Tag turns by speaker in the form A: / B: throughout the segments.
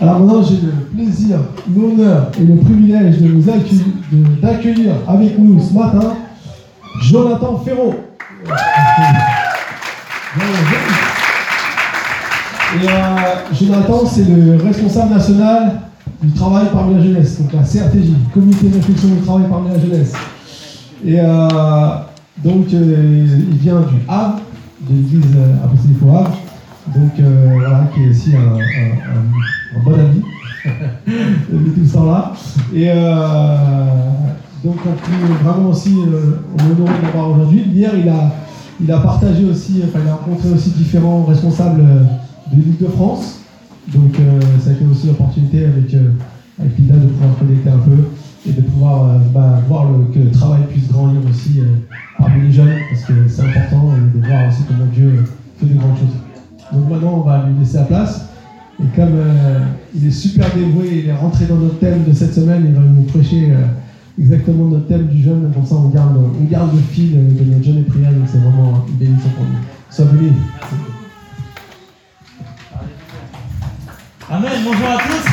A: Alors maintenant, j'ai le plaisir, l'honneur et le privilège de accueillir, d'accueillir avec nous ce matin Jonathan Ferraud. Et euh, Jonathan, c'est le responsable national du travail parmi la jeunesse, donc la CRTJ, Comité de réflexion du travail parmi la jeunesse. Et euh, donc, euh, il vient du Havre, de l'église apostolique au Havre, donc voilà, qui est aussi un, bon ami de tout ça là. Et donc, on peut vraiment aussi l'honorer de l'avoir aujourd'hui. Hier, il a, il a partagé aussi, enfin, il a rencontré aussi différents responsables de l'île de France. Donc euh, ça a été aussi l'opportunité avec, euh, avec Lida de pouvoir connecter un peu et de pouvoir euh, bah, voir que le travail puisse grandir aussi parmi les jeunes, parce que c'est important, et de voir aussi comment Dieu fait de grandes choses. Donc maintenant, on va lui laisser la place. Et comme il est super dévoué, il est rentré dans notre thème de cette semaine, il va nous prêcher exactement notre thème du jeûne. Comme ça, on garde, on garde le fil de notre jeûne et prière. Donc c'est vraiment une bénédiction pour nous. Sois béni.
B: Amen, bonjour à tous.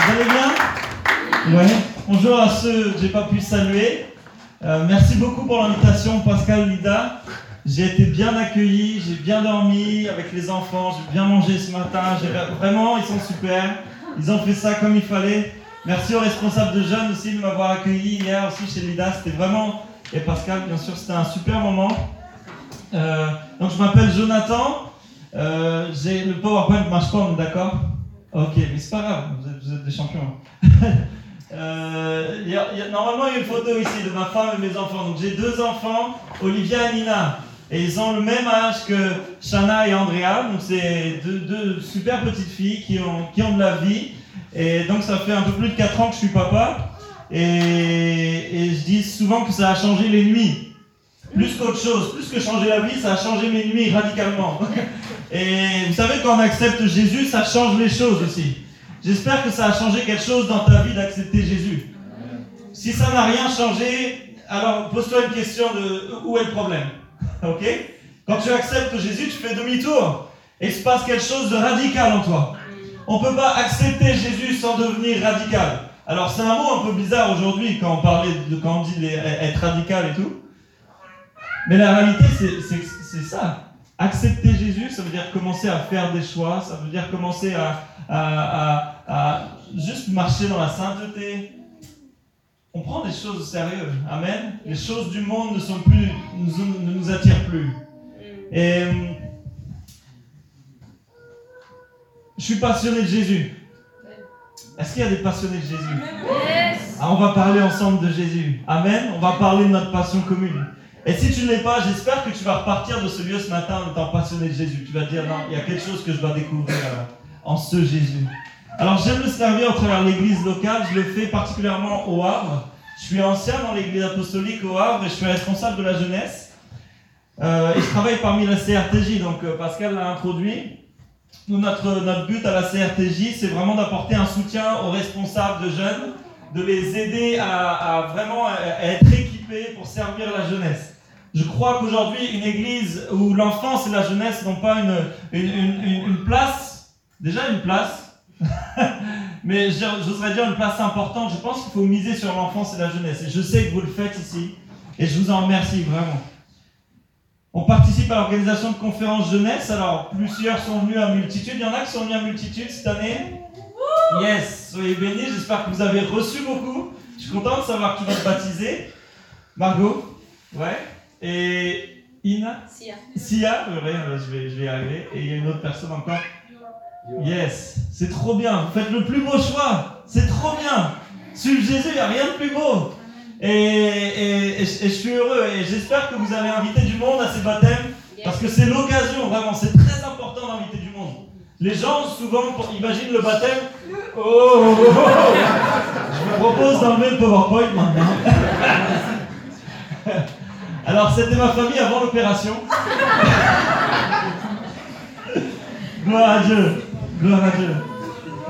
B: Vous allez bien? Ouais. Bonjour à ceux que j'ai pas pu saluer. Euh, merci beaucoup pour l'invitation, Pascal, Lida. J'ai été bien accueilli, j'ai bien dormi avec les enfants, j'ai bien mangé ce matin. Vraiment, ils sont super. Ils ont fait ça comme il fallait. Merci aux responsables de jeunes aussi de m'avoir accueilli hier aussi chez Lida. C'était vraiment, et Pascal, bien sûr, c'était un super moment. Euh, donc, je m'appelle Jonathan. Euh, le PowerPoint marche pas, d'accord? Ok, mais c'est pas grave, vous êtes, des champions. euh, normalement, il y a une photo ici de ma femme et mes enfants. Donc j'ai deux enfants, Olivia et Nina. Et ils ont le même âge que Shana et Andrea. Donc c'est deux, super petites filles qui ont, qui ont de la vie. Et donc ça fait un peu plus de 4 ans que je suis papa. Et, et je dis souvent que ça a changé les nuits. Plus qu'autre chose, plus que changer la vie, ça a changé mes nuits radicalement. Et vous savez, quand on accepte Jésus, ça change les choses aussi. J'espère que ça a changé quelque chose dans ta vie d'accepter Jésus. Si ça n'a rien changé, alors pose-toi une question de où est le problème? Ok? Quand tu acceptes Jésus, tu fais demi-tour. Et il se passe quelque chose de radical en toi. On ne peut pas accepter Jésus sans devenir radical. Alors c'est un mot un peu bizarre aujourd'hui quand on parlait de quand on dit être radical et tout. Mais la réalité, c'est ça. Accepter Jésus, ça veut dire commencer à faire des choix, ça veut dire commencer à, juste marcher dans la sainteté. On prend des choses au sérieux. Amen. Les choses du monde ne, sont plus, ne nous attirent plus. Et je suis passionné de Jésus. Est-ce qu'il y a des passionnés de Jésus? Ah, On va parler ensemble de Jésus. Amen. On va parler de notre passion commune. Et si tu ne l'es pas, j'espère que tu vas repartir de ce lieu ce matin en étant passionné de Jésus. Tu vas dire, non, il y a quelque chose que je dois découvrir euh, en ce Jésus. Alors j'aime le servir au travers de l'église locale. Je le fais particulièrement au Havre. Je suis ancien dans l'église apostolique au Havre et je suis responsable de la jeunesse. Euh, et je travaille parmi la CRTJ, donc euh, Pascal l'a introduit. Nous, notre, notre but à la CRTJ, c'est vraiment d'apporter un soutien aux responsables de jeunes, de les aider à, vraiment être équipés pour servir la jeunesse. Je crois qu'aujourd'hui, une église où l'enfance et la jeunesse n'ont pas une, une, place, déjà une place, mais j'oserais dire une place importante, je pense qu'il faut miser sur l'enfance et la jeunesse. Et je sais que vous le faites ici, et je vous en remercie vraiment. On participe à l'organisation de conférences jeunesse, alors plusieurs sont venus à multitude. Il y en a qui sont venus à multitude cette année. Yes, soyez bénis, j'espère que vous avez reçu beaucoup. Je suis content de savoir qui va te baptiser. Margot Ouais et Ina Sia. Sia, je vais, je vais y arriver. Et il y a une autre personne encore. Yes, c'est trop bien. Faites le plus beau choix. C'est trop bien. Suivre Jésus, il n'y a rien de plus beau. Et, et, et, je suis heureux et j'espère que vous avez invité du monde à ces baptêmes parce que c'est l'occasion, vraiment, c'est très important d'inviter du monde. Les gens, souvent, imaginent le baptême. Oh, oh, oh, oh. Je vous propose d'enlever le PowerPoint maintenant. Alors, c'était ma famille avant l'opération. Gloire à Dieu. Gloire à Dieu.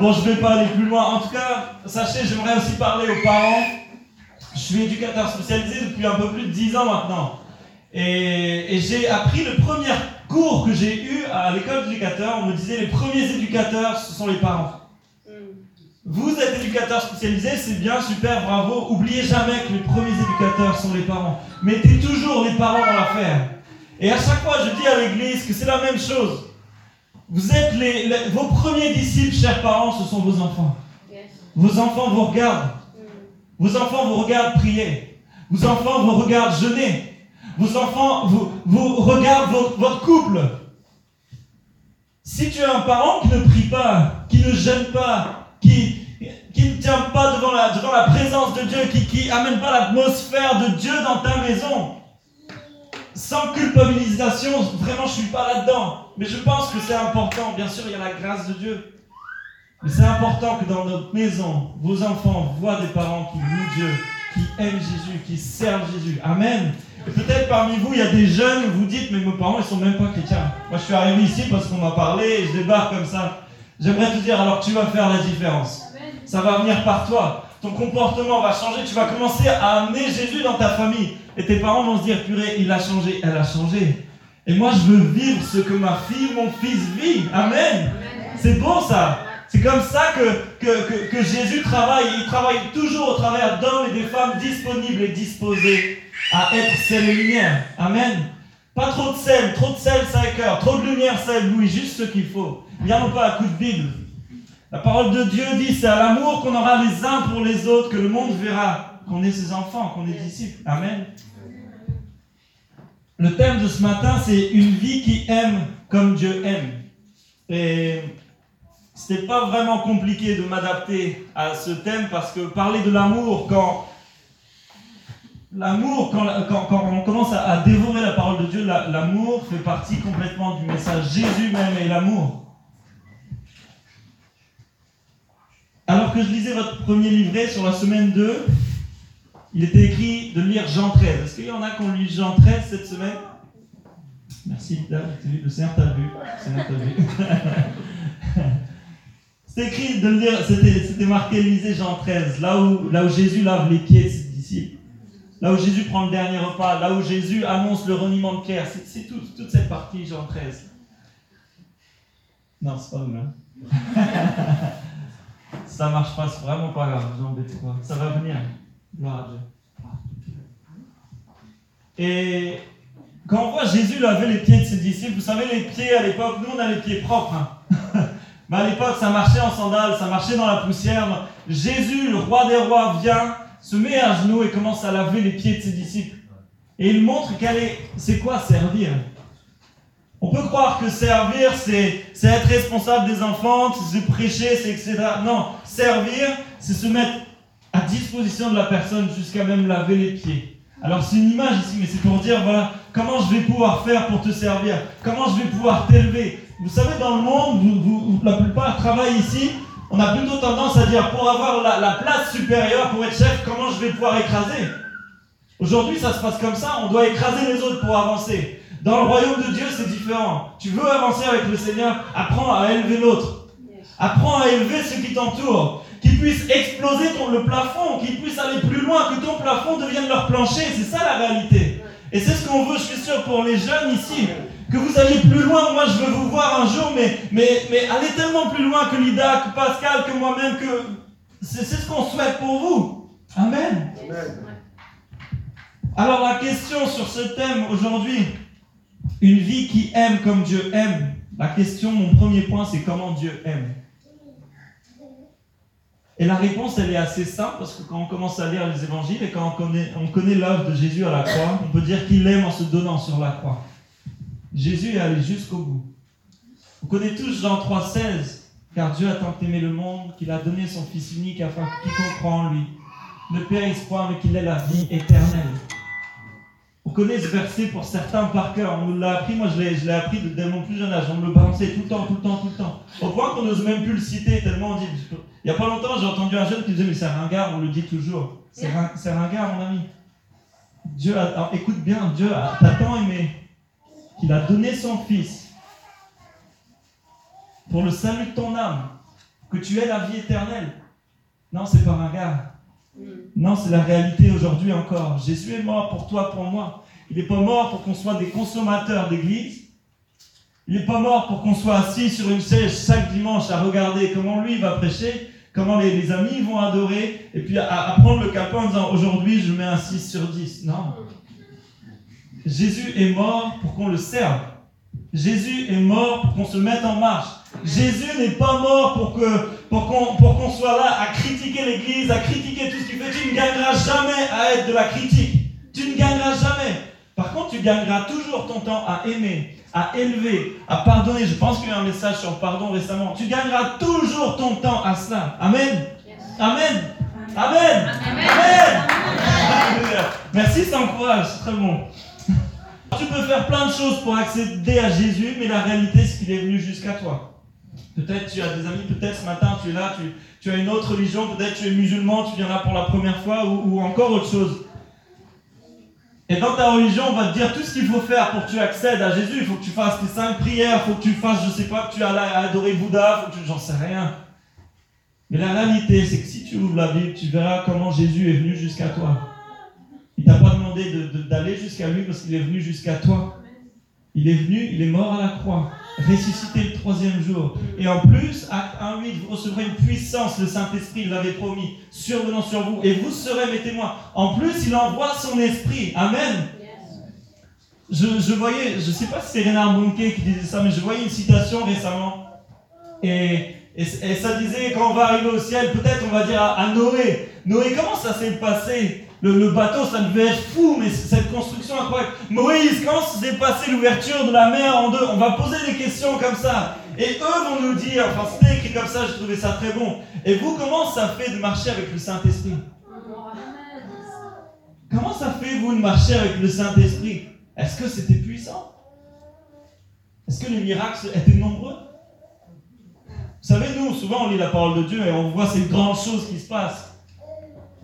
B: Bon, je ne vais pas aller plus loin. En tout cas, sachez, j'aimerais aussi parler aux parents. Je suis éducateur spécialisé depuis un peu plus de 10 ans maintenant. Et, j'ai appris le premier cours que j'ai eu à l'école d'éducateur, on me disait les premiers éducateurs, ce sont les parents. Vous êtes éducateur spécialisé, c'est bien, super, bravo. Oubliez jamais que les premiers éducateurs sont les parents. Mettez toujours les parents dans l'affaire. Et à chaque fois, je dis à l'église que c'est la même chose. Vous êtes les, vos premiers disciples, chers parents, ce sont vos enfants. Vos enfants vous regardent. Vos enfants vous regardent prier. Vos enfants vous regardent jeûner. Vos enfants vous, regardent votre couple. Si tu as un parent qui ne prie pas, qui ne jeûne pas, qui, qui ne tient pas devant la, devant la présence de Dieu, qui, qui amène pas l'atmosphère de Dieu dans ta maison, sans culpabilisation, vraiment je suis pas là-dedans. Mais je pense que c'est important. Bien sûr, il y a la grâce de Dieu. Mais c'est important que dans notre maison, vos enfants voient des parents qui louent Dieu, qui aiment Jésus, qui servent Jésus. Amen. Et peut-être parmi vous, il y a des jeunes, vous dites, mais mes parents, ils sont même pas chrétiens. Moi, je suis arrivé ici parce qu'on m'a parlé et je débarque comme ça. J'aimerais te dire, alors tu vas faire la différence. Ça va venir par toi. Ton comportement va changer. Tu vas commencer à amener Jésus dans ta famille. Et tes parents vont se dire, purée, il a changé, elle a changé. Et moi, je veux vivre ce que ma fille, mon fils vit. Amen. C'est bon ça. C'est comme ça que, que, que, Jésus travaille. Il travaille toujours au travers d'hommes et des femmes disponibles et disposés à être sel et lumière. Amen. Pas trop de sel, trop de sel, ça écœure. Trop de lumière, ça éblouit. Juste ce qu'il faut. Viens pas à coup de Bible. La parole de Dieu dit c'est à l'amour qu'on aura les uns pour les autres que le monde verra qu'on est ses enfants, qu'on est disciples. Amen. Le thème de ce matin, c'est une vie qui aime comme Dieu aime. Et c'était pas vraiment compliqué de m'adapter à ce thème parce que parler de l'amour quand L'amour, quand, quand, on commence à, dévorer la parole de Dieu, l'amour fait partie complètement du message. Jésus même est l'amour. Alors que je lisais votre premier livret sur la semaine 2, il était écrit de lire Jean 13. Est-ce qu'il y en a qui ont lu Jean 13 cette semaine? Merci, le Seigneur t'a vu. Le. C'était écrit de lire, c'était marqué lisez Jean 13, là où, là où Jésus lave les pieds de ses disciples. Là où Jésus prend le dernier repas, là où Jésus annonce le reniement de Pierre, c'est tout, toute cette partie, Jean 13. Non, c'est pas vous, hein. Ça marche pas, c'est vraiment pas grave, vous embêtez pas. Ça va venir. Et quand on voit Jésus laver les pieds de ses disciples, vous savez, les pieds à l'époque, nous on a les pieds propres. Hein. Mais à l'époque, ça marchait en sandales, ça marchait dans la poussière. Jésus, le roi des rois, vient se met à genoux et commence à laver les pieds de ses disciples. Et il montre qu'elle est, c'est quoi servir? On peut croire que servir, c'est, être responsable des enfants, c'est prêcher, c'est etc. Non, servir, c'est se mettre à disposition de la personne jusqu'à même laver les pieds. Alors c'est une image ici, mais c'est pour dire, voilà, comment je vais pouvoir faire pour te servir? Comment je vais pouvoir t'élever? Vous savez, dans le monde, la plupart travaillent ici, on a plutôt tendance à dire pour avoir la, place supérieure, pour être chef, comment je vais pouvoir écraser? Aujourd'hui, ça se passe comme ça, on doit écraser les autres pour avancer. Dans le royaume de Dieu, c'est différent. Tu veux avancer avec le Seigneur, apprends à élever l'autre. Apprends à élever ceux qui t'entourent. Qu'ils puissent exploser ton, le plafond, qu'ils puissent aller plus loin, que ton plafond devienne leur plancher. C'est ça la réalité. Et c'est ce qu'on veut, je suis sûr, pour les jeunes ici que vous alliez plus loin. Moi, je veux vous voir un jour, mais, mais, mais allez tellement plus loin que Lida, que Pascal, que moi-même, que c'est ce qu'on souhaite pour vous. Amen. Alors la question sur ce thème aujourd'hui, une vie qui aime comme Dieu aime. La question, mon premier point, c'est comment Dieu aime. Et la réponse, elle est assez simple, parce que quand on commence à lire les évangiles et quand on connaît, on connaît l'œuvre de Jésus à la croix, on peut dire qu'il aime en se donnant sur la croix. Jésus est allé jusqu'au bout. Vous connaissez tous Jean 3,16 Car Dieu a tant aimé le monde qu'il a donné son Fils unique afin que quiconque en lui ne périsse point, mais qu'il ait la vie éternelle. On connaît ce verset pour certains par cœur. On nous l'a appris, moi je l'ai, appris dès mon plus jeune âge. On me le balançait tout le temps, tout le temps, tout le temps. Au point qu'on n'ose même plus le citer, tellement on dit. Il n'y a pas longtemps, j'ai entendu un jeune qui disait Mais c'est ringard, on le dit toujours. C'est, ringard, mon ami. Dieu a, écoute bien, Dieu a tant aimé qu'il a donné son Fils pour le salut de ton âme, que tu aies la vie éternelle. Non, c'est pas un gars. Non, c'est la réalité aujourd'hui encore. Jésus est mort pour toi, pour moi. Il n'est pas mort pour qu'on soit des consommateurs d'église. Il n'est pas mort pour qu'on soit assis sur une chaise chaque dimanche à regarder comment lui va prêcher, comment les, amis vont adorer, et puis à, prendre le capot en disant aujourd'hui je mets un 6 sur 10. Non. Jésus est mort pour qu'on le serve. Jésus est mort pour qu'on se mette en marche. Jésus n'est pas mort pour que pour qu'on pour qu'on soit là à critiquer l'Église, à critiquer tout ce qu'il fait. Tu ne gagneras jamais à être de la critique. Tu ne gagneras jamais. Par contre, tu gagneras toujours ton temps à aimer, à élever, à pardonner. Je pense qu'il y a un message sur le pardon récemment. Tu gagneras toujours ton temps à cela. Amen. Amen. Amen. Amen. Merci, ça encourage. C'est très bon. Tu peux faire plein de choses pour accéder à Jésus, mais la réalité, c'est qu'il est venu jusqu'à toi. Peut-être tu as des amis, peut-être ce matin tu es là, tu, as une autre religion, peut-être tu es musulman, tu viens là pour la première fois ou, encore autre chose. Et dans ta religion, on va te dire tout ce qu'il faut faire pour que tu accèdes à Jésus. Il faut que tu fasses tes cinq prières, il faut que tu fasses, je sais pas, que tu ailles adorer Bouddha, faut que tu, j'en sais rien. Mais la réalité, c'est que si tu ouvres la Bible, tu verras comment Jésus est venu jusqu'à toi. Il t'a pas demandé d'aller jusqu'à lui parce qu'il est venu jusqu'à toi. Il est venu, il est mort à la croix, ressuscité le troisième jour. Et en plus, acte 1.8, vous recevrez une puissance, le Saint-Esprit, il l'avait promis, survenant sur vous, et vous serez mes témoins. En plus, il envoie son esprit. Amen. Je, je voyais, je ne sais pas si c'est Renard Bonquet qui disait ça, mais je voyais une citation récemment. Et, et, ça disait, quand on va arriver au ciel, peut-être on va dire à Noé, Noé, comment ça s'est passé? Le, bateau, ça devait être fou, mais cette construction incroyable. Moïse, quand s'est passé l'ouverture de la mer en deux On va poser des questions comme ça. Et eux vont nous dire, enfin c'était écrit comme ça, j'ai trouvé ça très bon. Et vous, comment ça fait de marcher avec le Saint-Esprit? Comment ça fait, vous, de marcher avec le Saint-Esprit? Est-ce que c'était puissant? Est-ce que les miracles étaient nombreux? Vous savez, nous, souvent, on lit la parole de Dieu et on voit ces grandes choses qui se passent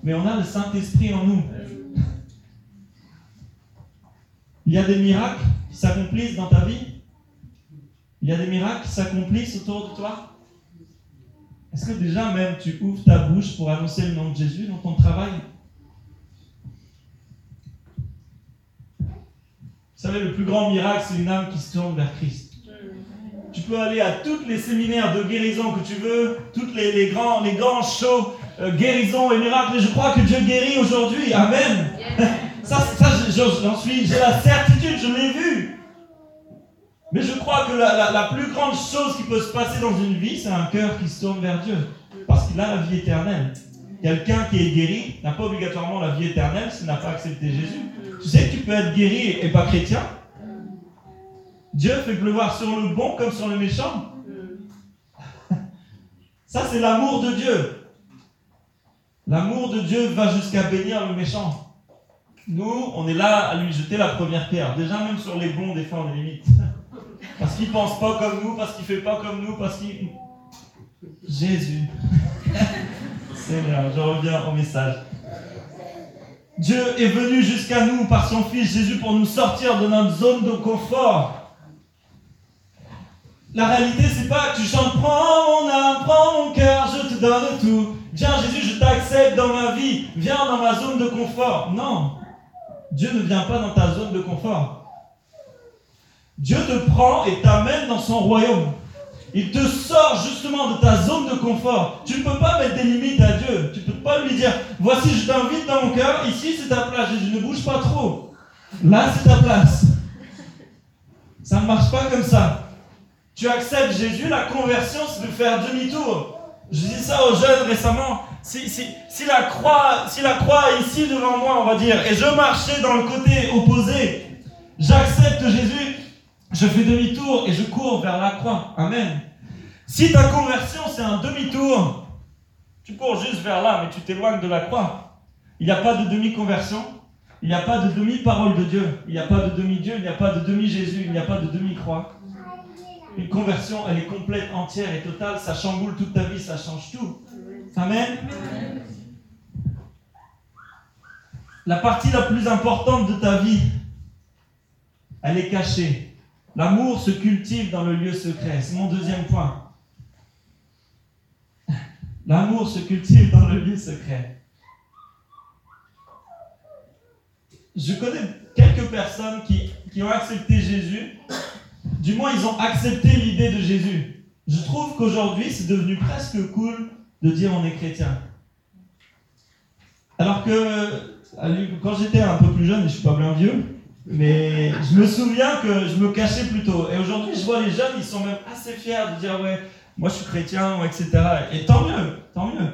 B: mais on a le Saint-Esprit en nous. Il y a des miracles qui s'accomplissent dans ta vie. Il y a des miracles qui s'accomplissent autour de toi. Est-ce que déjà même tu ouvres ta bouche pour annoncer le nom de Jésus dans ton travail? Vous savez, le plus grand miracle, c'est une âme qui se tourne vers Christ. Tu peux aller à tous les séminaires de guérison que tu veux, tous les, grands, les grands shows euh, guérison et miracle. Et je crois que Dieu guérit aujourd'hui. Amen. ça, ça j'en suis, j'ai la certitude, je l'ai vu. Mais je crois que la, la, plus grande chose qui peut se passer dans une vie, c'est un cœur qui se tourne vers Dieu. Parce qu'il a la vie éternelle. Quelqu'un qui est guéri n'a pas obligatoirement la vie éternelle s'il n'a pas accepté Jésus. Tu sais que tu peux être guéri et pas chrétien. Dieu fait pleuvoir sur le bon comme sur le méchant. Ça, c'est l'amour de Dieu. L'amour de Dieu va jusqu'à bénir le méchant. Nous, on est là à lui jeter la première pierre. Déjà, même sur les bons, des fois, on est limite. Parce qu'il pense pas comme nous, parce qu'il fait pas comme nous, parce qu'il. Jésus. Seigneur, je reviens au message. Dieu est venu jusqu'à nous par son Fils Jésus pour nous sortir de notre zone de confort. La réalité, c'est pas que tu chantes Prends mon âme, prends mon cœur, je te donne tout. Viens Jésus, je t'accepte dans ma vie. Viens dans ma zone de confort. Non. Dieu ne vient pas dans ta zone de confort. Dieu te prend et t'amène dans son royaume. Il te sort justement de ta zone de confort. Tu ne peux pas mettre des limites à Dieu. Tu ne peux pas lui dire, voici, je t'invite dans mon cœur, ici c'est ta place. Jésus, ne bouge pas trop. Là, c'est ta place. Ça ne marche pas comme ça. Tu acceptes Jésus, la conversion, c'est de faire demi-tour. Je dis ça aux jeunes récemment. Si, la croix, si la croix est ici devant moi, on va dire, et je marchais dans le côté opposé, j'accepte Jésus, je fais demi-tour et je cours vers la croix. Amen. Si ta conversion, c'est un demi-tour, tu cours juste vers là, mais tu t'éloignes de la croix. Il n'y a pas de demi-conversion, il n'y a pas de demi-parole de Dieu, il n'y a pas de demi-Dieu, il n'y a pas de demi-Jésus, il n'y a pas de demi-croix. Une conversion, elle est complète, entière et totale. Ça chamboule toute ta vie, ça change tout. Amen. La partie la plus importante de ta vie, elle est cachée. L'amour se cultive dans le lieu secret. C'est mon deuxième point. L'amour se cultive dans le lieu secret. Je connais quelques personnes qui, qui ont accepté Jésus du moins ils ont accepté l'idée de Jésus. Je trouve qu'aujourd'hui c'est devenu presque cool de dire on est chrétien. Alors que quand j'étais un peu plus jeune, et je suis pas bien vieux, mais je me souviens que je me cachais plutôt. Et aujourd'hui, je vois les jeunes, ils sont même assez fiers de dire ouais, moi je suis chrétien, etc. Et tant mieux, tant mieux.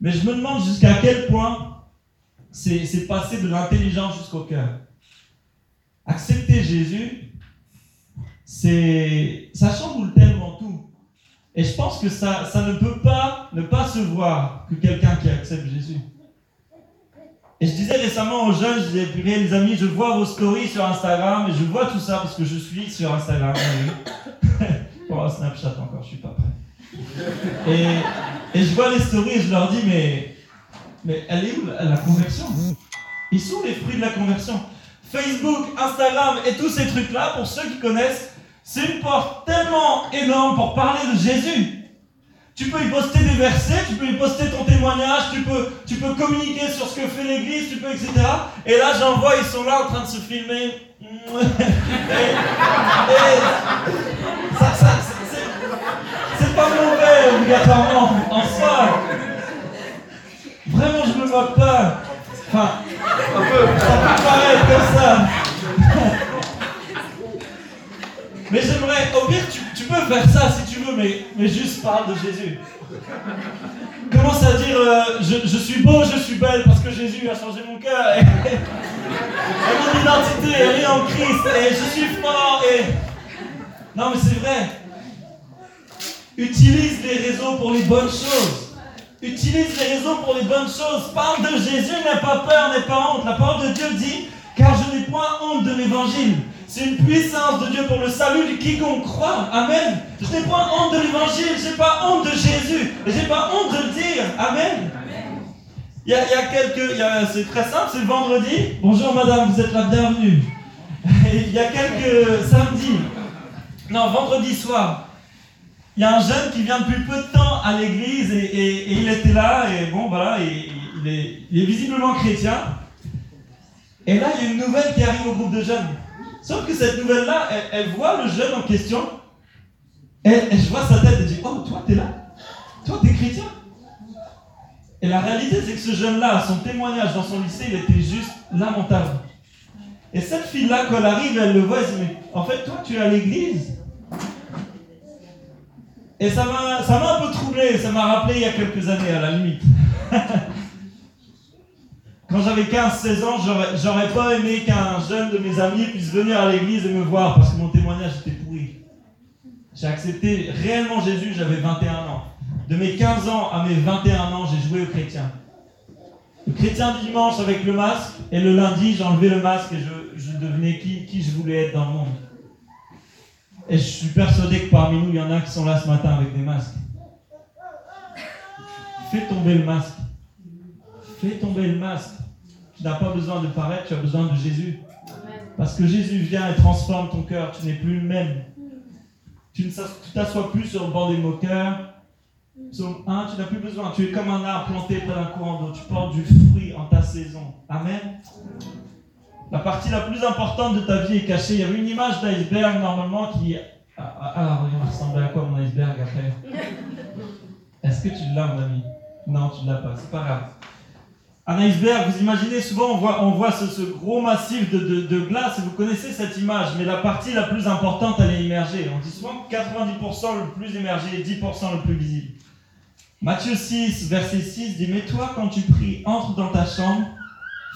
B: Mais je me demande jusqu'à quel point c'est passé de l'intelligence jusqu'au cœur. Accepter Jésus, c'est ça chamboule tellement tout. Et je pense que ça, ça ne peut pas ne pas se voir que quelqu'un qui accepte Jésus. Et je disais récemment aux jeunes, je disais, les amis, je vois vos stories sur Instagram et je vois tout ça parce que je suis sur Instagram. Pour Snapchat encore, je suis pas prêt. Et, et je vois les stories et je leur dis, mais, mais elle est où la, conversion? Ils sont les fruits de la conversion. Facebook, Instagram et tous ces trucs-là, pour ceux qui connaissent, c'est une porte tellement énorme pour parler de Jésus. Tu peux y poster des versets, tu peux y poster ton témoignage, tu peux, tu peux communiquer sur ce que fait l'Église, tu peux, etc. Et là, j'en vois, ils sont là en train de se filmer. c'est pas mauvais, obligatoirement, en soi. Vraiment, je me moque pas. Enfin, ça peut, ça peut paraître comme ça. Au pire, tu, peux faire ça si tu veux, mais, mais juste parle de Jésus. Commence à dire euh, je, je, suis beau, je suis belle parce que Jésus a changé mon cœur. Et, mon identité est en Christ. Et je suis fort. Et... Non, mais c'est vrai. Utilise les réseaux pour les bonnes choses. Utilise les réseaux pour les bonnes choses. Parle de Jésus, n'aie pas peur, n'aie pas honte. La parole de Dieu dit car je n'ai point honte de l'évangile. C'est une puissance de Dieu pour le salut de quiconque croit. Amen. Je n'ai pas honte de l'évangile, je n'ai pas honte de Jésus. Et je n'ai pas honte de le dire. Amen. Il y a, quelques. C'est très simple, c'est le vendredi. Bonjour madame, vous êtes la bienvenue. il y a quelques samedis. Non, vendredi soir. Il y a un jeune qui vient depuis peu de temps à l'église et, il était là et bon voilà, il, est, il est visiblement chrétien. Et là, il y a une nouvelle qui arrive au groupe de jeunes. Sauf que cette nouvelle-là, elle, voit le jeune en question. Et, je vois sa tête et dit Oh, toi, t'es là Toi, t'es chrétien Et la réalité, c'est que ce jeune-là, son témoignage dans son lycée, il était juste lamentable. Et cette fille-là, quand elle arrive, elle le voit, elle dit Mais en fait, toi, tu es à l'église Et ça m'a un peu troublé, ça m'a rappelé il y a quelques années, à la limite. Quand j'avais 15-16 ans, j'aurais pas aimé qu'un jeune de mes amis puisse venir à l'église et me voir parce que mon témoignage était pourri. J'ai accepté réellement Jésus, j'avais 21 ans. De mes 15 ans à mes 21 ans, j'ai joué au chrétien. Le chrétien dimanche avec le masque, et le lundi, j'enlevais le masque et je, devenais qui, qui je voulais être dans le monde. Et je suis persuadé que parmi nous, il y en a qui sont là ce matin avec des masques. Fais tomber le masque. Fais tomber le masque. Tu n'as pas besoin de paraître, tu as besoin de Jésus. Parce que Jésus vient et transforme ton cœur. Tu n'es plus le même. Tu ne t'assois plus sur le banc des moqueurs. Psaume 1, tu n'as plus besoin. Tu es comme un arbre planté près d'un courant d'eau. Tu portes du fruit en ta saison. Amen. La partie la plus importante de ta vie est cachée. Il y avait une image d'iceberg normalement qui. Ah, ah, ah ressemblait à quoi mon iceberg après Est-ce que tu l'as, mon ami? Non, tu ne l'as pas. C'est pas grave. Un iceberg, vous imaginez souvent, on voit, ce, gros massif de, glace, vous connaissez cette image, mais la partie la plus importante, elle est immergée. On dit souvent que 90% le plus émergé et 10% le plus visible. Matthieu 6, verset 6 dit Mais toi, quand tu pries, entre dans ta chambre,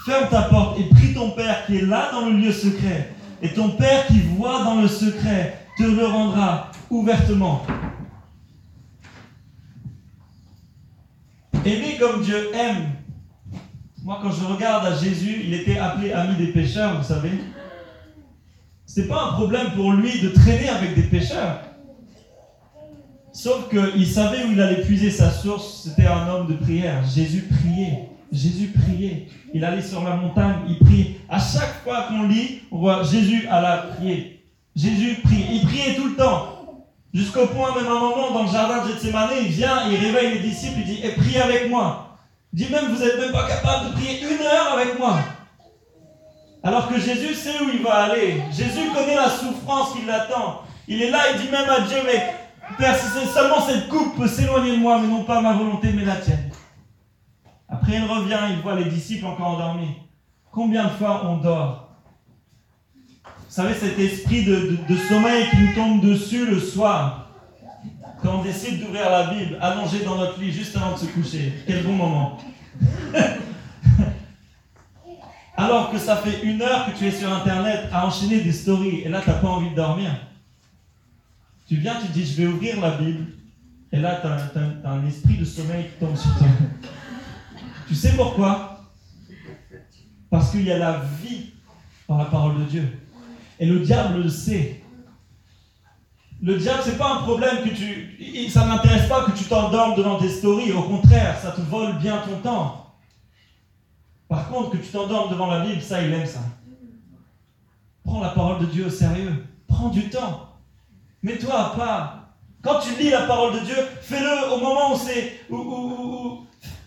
B: ferme ta porte et prie ton Père qui est là dans le lieu secret. Et ton Père qui voit dans le secret te le rendra ouvertement. Aimer comme Dieu aime moi, quand je regarde à Jésus, il était appelé ami des pécheurs, vous savez. n'est pas un problème pour lui de traîner avec des pécheurs. Sauf qu'il savait où il allait puiser sa source. C'était un homme de prière. Jésus priait. Jésus priait. Il allait sur la montagne, il priait. À chaque fois qu'on lit, on voit Jésus à prier. Jésus prie. Il priait tout le temps. Jusqu'au point, même un moment, dans le jardin de Gethsemane, il vient, il réveille les disciples, il dit Et prie avec moi. Dis même, vous n'êtes même pas capable de prier une heure avec moi. Alors que Jésus sait où il va aller. Jésus connaît la souffrance qui l'attend. Il est là, il dit même à Dieu, mais seulement cette coupe peut s'éloigner de moi, mais non pas ma volonté, mais la tienne. Après, il revient, il voit les disciples encore endormis. Combien de fois on dort? Vous savez, cet esprit de, sommeil qui nous tombe dessus le soir, quand on décide d'ouvrir la Bible, allongé dans notre lit juste avant de se coucher. Quel bon moment Alors que ça fait une heure que tu es sur Internet à enchaîner des stories, et là, tu n'as pas envie de dormir. Tu viens, tu dis, je vais ouvrir la Bible, et là, tu as, un esprit de sommeil qui tombe sur toi. tu sais pourquoi? Parce qu'il y a la vie par la parole de Dieu. Et le diable le sait. Le diable, c'est pas un problème que tu. Ça n'intéresse pas que tu t'endormes devant tes stories. Au contraire, ça te vole bien ton temps. Par contre, que tu t'endormes devant la Bible, ça, il aime ça. Prends la parole de Dieu au sérieux. Prends du temps. Mets-toi à part. Quand tu lis la parole de Dieu, fais-le au moment où c'est.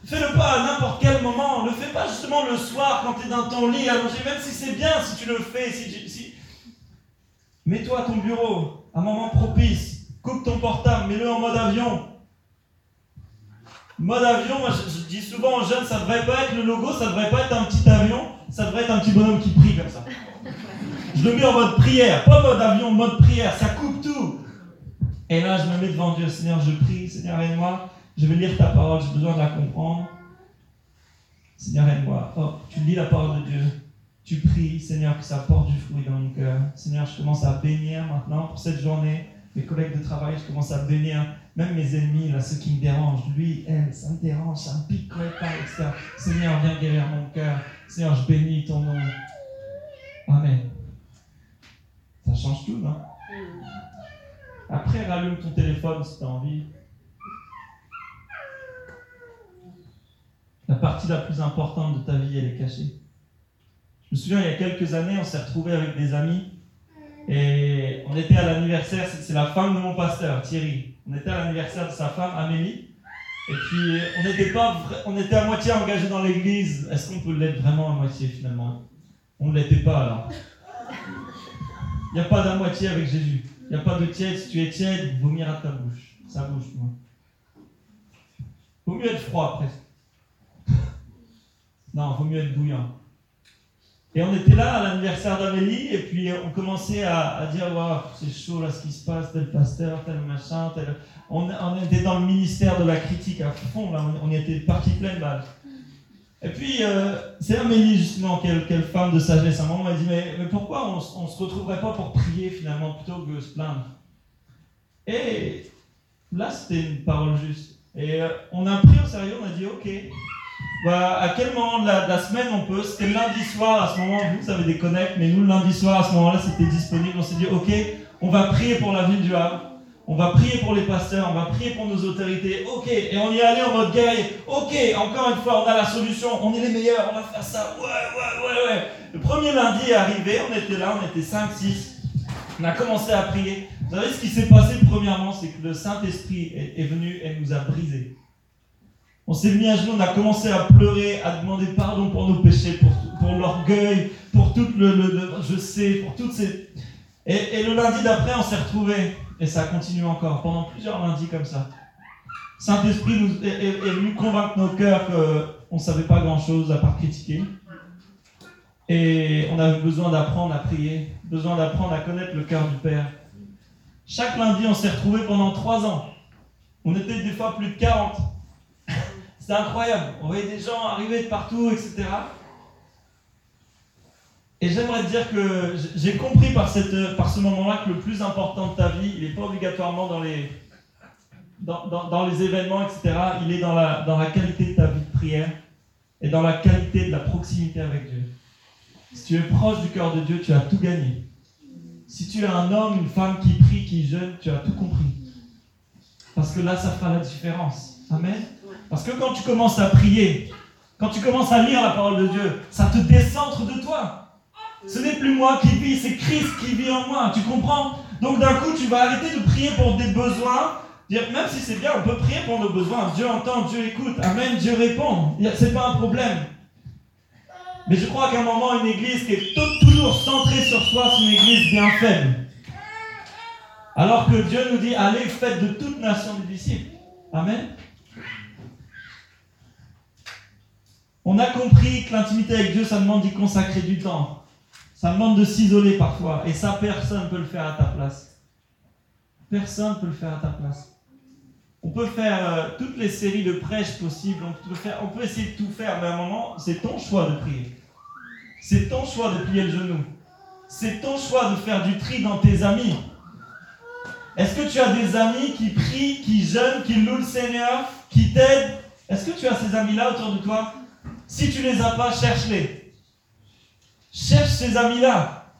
B: Fais-le pas à n'importe quel moment. Ne fais pas justement le soir quand tu es dans ton lit allongé, même si c'est bien si tu le fais. Mets-toi à ton bureau un moment propice. Coupe ton portable, mets-le en mode avion. Mode avion, moi je, dis souvent aux jeunes, ça devrait pas être le logo, ça devrait pas être un petit avion, ça devrait être un petit bonhomme qui prie comme ça. Je le mets en mode prière, pas mode avion, mode prière, ça coupe tout. Et là, je me mets devant Dieu, Seigneur, je prie, Seigneur, aide-moi, je vais lire ta parole, j'ai besoin de la comprendre. Seigneur, aide-moi. Oh, tu lis la parole de Dieu, tu pries, Seigneur, que ça porte du fruit dans mon cœur. Seigneur, je commence à bénir maintenant pour cette journée. Mes collègues de travail, je commence à bénir. Même mes ennemis, là, ceux qui me dérangent. Lui, elle, ça me dérange, ça me pique pas, etc. Seigneur, viens guérir mon cœur. Seigneur, je bénis ton nom. Amen. Ça change tout, non? Après, rallume ton téléphone si tu as envie. La partie la plus importante de ta vie, elle est cachée. Me souviens, il y a quelques années, on s'est retrouvés avec des amis et on était à l'anniversaire, c'est la femme de mon pasteur, Thierry. On était à l'anniversaire de sa femme, Amélie. Et puis, on était à moitié engagés dans l'église. Est-ce qu'on peut l'être vraiment à moitié finalement? On ne l'était pas alors. Il n'y a pas d'à moitié avec Jésus. Il n'y a pas de tiède. Si tu es tiède, vomir à ta bouche. Ça bouge, moi. Vaut mieux être froid presque. non, vaut mieux être bouillant. Et on était là à l'anniversaire d'Amélie, et puis on commençait à, dire Waouh, c'est chaud là ce qui se passe, tel pasteur, tel machin, tel. On, était dans le ministère de la critique à fond, là, on, était parti plein de balles. Et puis, euh, c'est Amélie, justement, quelle, quelle, femme de sagesse. À un moment, elle dit Mais, mais pourquoi on ne se retrouverait pas pour prier finalement plutôt que se plaindre? Et là, c'était une parole juste. Et euh, on a pris au sérieux, on a dit Ok, bah, à quel moment de la, semaine on peut C'était lundi soir, à ce moment, vous, vous avez des connects, mais nous, le lundi soir, à ce moment-là, c'était disponible. On s'est dit, ok, on va prier pour la ville du Havre, on va prier pour les pasteurs, on va prier pour nos autorités, ok, et on y est allé en mode guerrier, ok, encore une fois, on a la solution, on est les meilleurs, on va faire ça, ouais, ouais, ouais, ouais. Le premier lundi est arrivé, on était là, on était 5, 6, on a commencé à prier. Vous savez ce qui s'est passé premièrement, c'est que le Saint-Esprit est, est venu et nous a brisés. On s'est mis à genoux, on a commencé à pleurer, à demander pardon pour nos péchés, pour, l'orgueil, pour tout le, je sais, pour toutes ces... Et, le lundi d'après, on s'est retrouvés, et ça continue encore, pendant plusieurs lundis comme ça. Saint-Esprit nous est, venu convaincre nos cœurs qu'on ne savait pas grand-chose à part critiquer. Et on avait besoin d'apprendre à prier, besoin d'apprendre à connaître le cœur du Père. Chaque lundi, on s'est retrouvés pendant trois ans. On était des fois plus de 40. C'était incroyable. On voyait des gens arriver de partout, etc. Et j'aimerais te dire que j'ai compris par, ce moment-là que le plus important de ta vie, il n'est pas obligatoirement dans les, dans, dans, les événements, etc. Il est dans la, dans la qualité de ta vie de prière et dans la qualité de la proximité avec Dieu. Si tu es proche du cœur de Dieu, tu as tout gagné. Si tu es un homme, une femme qui prie, qui jeûne, tu as tout compris. Parce que là, ça fera la différence. Amen. Parce que quand tu commences à prier, quand tu commences à lire la parole de Dieu, ça te décentre de toi. Ce n'est plus moi qui vis, c'est Christ qui vit en moi. Tu comprends? Donc d'un coup, tu vas arrêter de prier pour des besoins. Même si c'est bien, on peut prier pour nos besoins. Dieu entend, Dieu écoute. Amen, Dieu répond. C'est pas un problème. Mais je crois qu'à un moment, une église qui est toujours centrée sur soi, c'est une église bien faible. Alors que Dieu nous dit, allez, faites de toute nation des disciples. Amen. On a compris que l'intimité avec Dieu, ça demande d'y consacrer du temps. Ça demande de s'isoler parfois. Et ça, personne ne peut le faire à ta place. Personne ne peut le faire à ta place. On peut faire euh, toutes les séries de prêches possibles, on peut, on peut essayer de tout faire, mais à un moment, c'est ton choix de prier. C'est ton choix de plier le genou. C'est ton choix de faire du tri dans tes amis. Est-ce que tu as des amis qui prient, qui jeûnent, qui louent le Seigneur, qui t'aident? Est-ce que tu as ces amis-là autour de toi? Si tu ne les as pas, cherche-les. Cherche ces amis-là.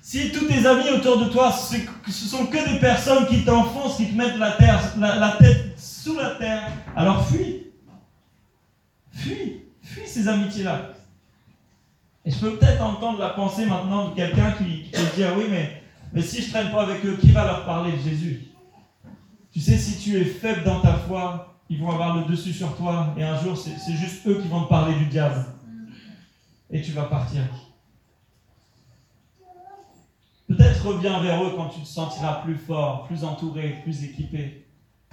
B: Si tous tes amis autour de toi, ce sont que des personnes qui t'enfoncent, qui te mettent la, tête sous la terre, alors fuis. Fuis. Fuis ces amitiés-là. Et je peux peut-être entendre la pensée maintenant de quelqu'un qui, qui peut dire oui, mais mais si je ne traîne pas avec eux, qui va leur parler de Jésus? Tu sais, si tu es faible dans ta foi, ils vont avoir le dessus sur toi. Et un jour, c'est juste eux qui vont te parler du diable. Et tu vas partir. Peut-être reviens vers eux quand tu te sentiras plus fort, plus entouré, plus équipé.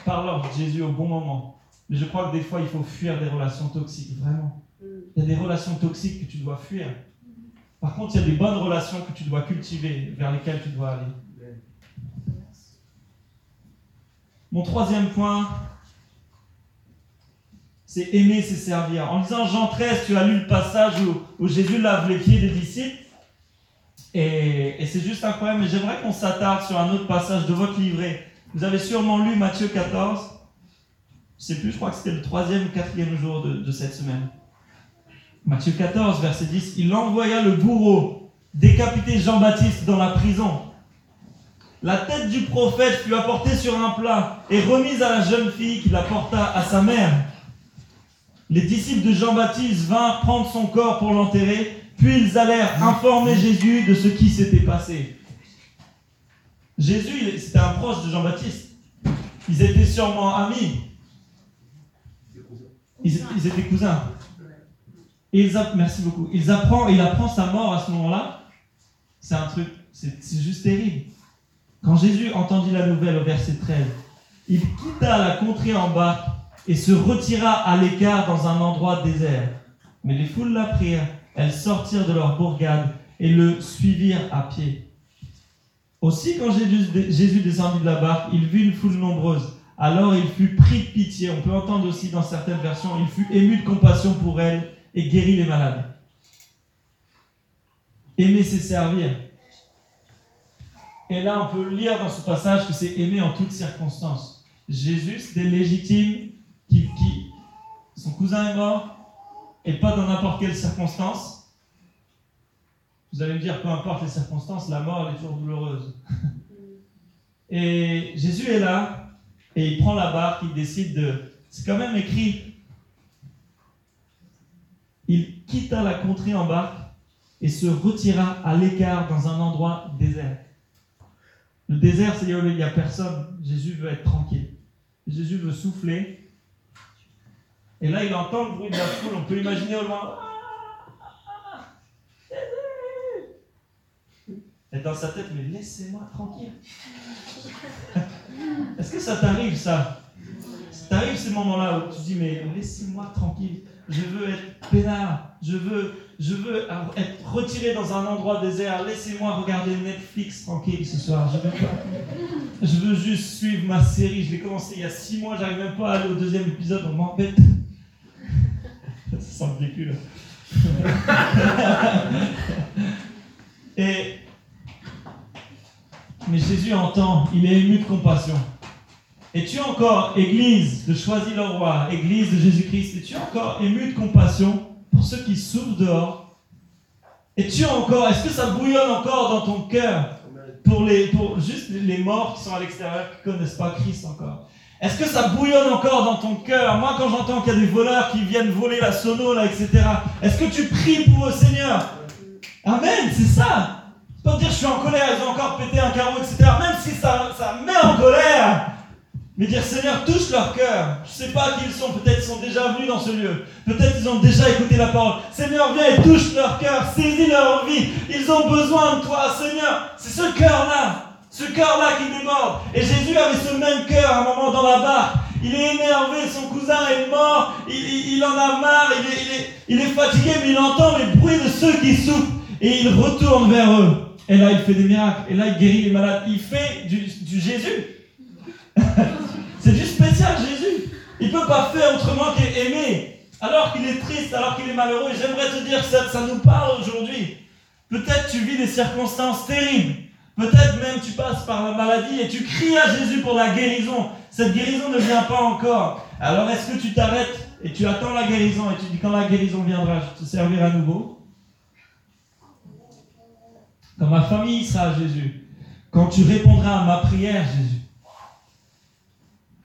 B: Parle-leur de Jésus au bon moment. Mais je crois que des fois, il faut fuir des relations toxiques, vraiment. Il y a des relations toxiques que tu dois fuir. Par contre, il y a des bonnes relations que tu dois cultiver, vers lesquelles tu dois aller. Mon troisième point, c'est aimer, c'est servir. En lisant Jean 13, tu as lu le passage où, Jésus lave les pieds des disciples. Et, c'est juste incroyable, mais j'aimerais qu'on s'attarde sur un autre passage de votre livret. Vous avez sûrement lu Matthieu 14. Je sais plus, je crois que c'était le troisième ou quatrième jour de, de cette semaine. Matthieu 14, verset 10, il envoya le bourreau décapiter Jean-Baptiste dans la prison. La tête du prophète fut apportée sur un plat et remise à la jeune fille qui la porta à sa mère. Les disciples de Jean-Baptiste vinrent prendre son corps pour l'enterrer, puis ils allèrent informer Jésus de ce qui s'était passé. Jésus, c'était un proche de Jean-Baptiste. Ils étaient sûrement amis. Ils, étaient cousins. Merci beaucoup. Il apprend, il apprend sa mort à ce moment-là. C'est un truc, c'est juste terrible. Quand Jésus entendit la nouvelle au verset 13, il quitta la contrée en bas et se retira à l'écart dans un endroit désert. Mais les foules l'apprirent, elles sortirent de leur bourgade et le suivirent à pied. Aussi, quand Jésus descendit de la barque, il vit une foule nombreuse. Alors il fut pris de pitié. On peut entendre aussi dans certaines versions, il fut ému de compassion pour elle et guérit les malades. Aimer, c'est servir. Et là, on peut lire dans ce passage que c'est aimer en toutes circonstances. Jésus, c'était légitime, qui, qui, son cousin est mort, et pas dans n'importe quelle circonstance. Vous allez me dire, peu importe les circonstances, la mort, elle est toujours douloureuse. Et Jésus est là, et il prend la barque, il décide de... C'est quand même écrit il quitta la contrée en barque et se retira à l'écart dans un endroit désert. Le désert, c'est là où il n'y a personne. Jésus veut être tranquille. Jésus veut souffler. Et là, il entend le bruit de la foule. On peut imaginer au loin. Et dans sa tête, mais laissez-moi tranquille. Est-ce que ça t'arrive, ça? Ça t'arrive ces moments-là où tu dis, mais laissez-moi tranquille. Je veux être peinard, je veux, je veux être retiré dans un endroit désert, laissez-moi regarder Netflix tranquille ce soir, je veux, je veux juste suivre ma série, je l'ai commencé il y a six mois, j'arrive même pas à aller au deuxième épisode, on m'embête. Ça sent le vécu mais Jésus entend, il est ému de compassion. Es-tu encore, Église de Choisy-le-Roi, Église de Jésus-Christ, es-tu encore ému de compassion pour ceux qui souffrent dehors. Es-tu encore, est-ce que ça bouillonne encore dans ton cœur pour, les, pour juste les morts qui sont à l'extérieur, qui ne connaissent pas Christ encore? Est-ce que ça bouillonne encore dans ton cœur? Moi, quand j'entends qu'il y a des voleurs qui viennent voler la sono, là, etc., est-ce que tu pries pour eux, Seigneur? Amen, c'est ça pas dire je suis en colère, ils ont encore pété un carreau, etc. Même si ça, ça met en colère, Mais dire Seigneur, touche leur cœur. Je ne sais pas qui ils sont, peut-être ils sont déjà venus dans ce lieu. Peut-être ils ont déjà écouté la parole. Seigneur, viens et touche leur cœur, saisis leur vie. Ils ont besoin de toi, Seigneur. C'est ce cœur-là, ce cœur-là qui déborde. Et Jésus avait ce même cœur à un moment dans la barque. Il est énervé, son cousin est mort, il, en a marre, il est, fatigué, mais il entend les bruits de ceux qui souffrent. Et il retourne vers eux. Et là, il fait des miracles. Et là, il guérit les malades. Il fait du, Jésus. c'est du spécial Jésus. Il ne peut pas faire autrement qu'aimer. Alors qu'il est triste, alors qu'il est malheureux. J'aimerais te dire que ça, ça nous parle aujourd'hui. Peut-être tu vis des circonstances terribles. Peut-être même tu passes par la maladie et tu cries à Jésus pour la guérison. Cette guérison ne vient pas encore. Alors est-ce que tu t'arrêtes et tu attends la guérison et tu dis quand la guérison viendra, je te servirai à nouveau? Quand ma famille sera Jésus. Quand tu répondras à ma prière, Jésus.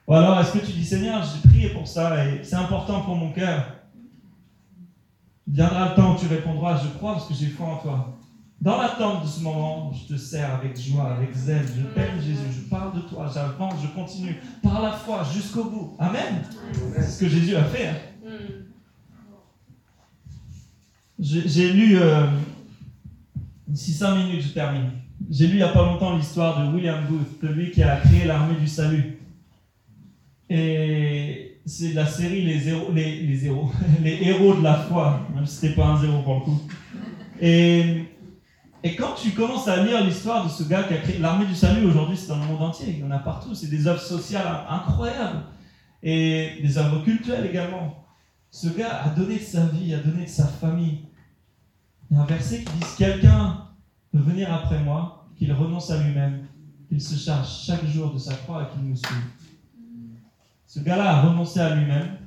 B: Ou alors, est-ce que tu dis, Seigneur, j'ai prié pour ça et c'est important pour mon cœur. Viendra le temps où tu répondras, je crois parce que j'ai foi en toi. Dans l'attente de ce moment, je te sers avec joie, avec zèle. Je t'aime, Jésus. Je parle de toi. J'avance, je continue. Par la foi, jusqu'au bout. Amen. C'est ce que Jésus a fait. Hein. J'ai lu, euh, d'ici 5 minutes, je termine. J'ai lu il n'y a pas longtemps l'histoire de William Booth, de lui qui a créé l'armée du salut. Et c'est la série Les héros, les, les, héros, les héros de la foi, même si c'était pas un zéro pour le coup. Et, et quand tu commences à lire l'histoire de ce gars qui a créé l'armée du salut aujourd'hui, c'est dans le monde entier, il y en a partout, c'est des œuvres sociales incroyables et des œuvres culturelles également. Ce gars a donné de sa vie, a donné de sa famille. Il y a un verset qui dit quelqu'un peut venir après moi, qu'il renonce à lui-même, qu'il se charge chaque jour de sa croix et qu'il me suive. Ce gars-là a renoncé à lui-même.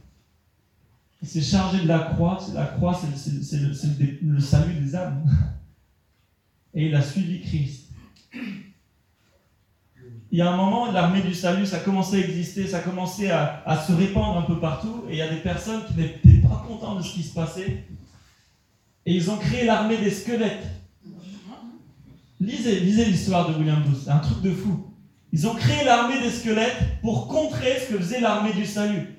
B: Il s'est chargé de la croix. La croix, c'est le, salut des âmes. Et il a suivi Christ. Il y a un moment, l'armée du salut, ça a commencé à exister, ça a commencé à, se répandre un peu partout. Et il y a des personnes qui n'étaient pas contentes de ce qui se passait. Et ils ont créé l'armée des squelettes. Lisez, lisez l'histoire de William Booth, c'est un truc de fou. Ils ont créé l'armée des squelettes pour contrer ce que faisait l'armée du salut.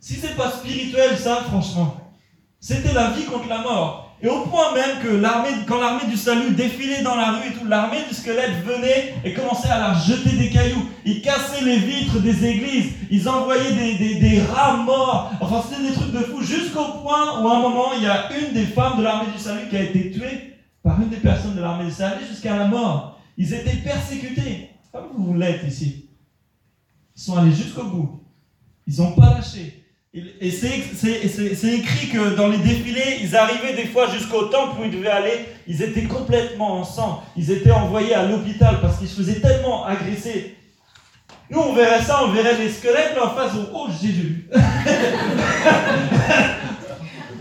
B: Si c'est pas spirituel, ça, franchement, c'était la vie contre la mort. Et au point même que quand l'armée du salut défilait dans la rue et tout, l'armée du squelette venait et commençait à leur jeter des cailloux. Ils cassaient les vitres des églises. Ils envoyaient des, des, rats morts. Enfin, c'était des trucs de fou. Jusqu'au point où, à un moment, il y a une des femmes de l'armée du salut qui a été tuée par une des personnes de l'armée du salut jusqu'à la mort. Ils étaient persécutés vous l'êtes ici. Ils sont allés jusqu'au bout. Ils n'ont pas lâché. Et c'est écrit que dans les défilés, ils arrivaient des fois jusqu'au temple où ils devaient aller. Ils étaient complètement en sang. Ils étaient envoyés à l'hôpital parce qu'ils se faisaient tellement agresser. Nous, on verrait ça, on verrait les squelettes, en face, oh Jésus.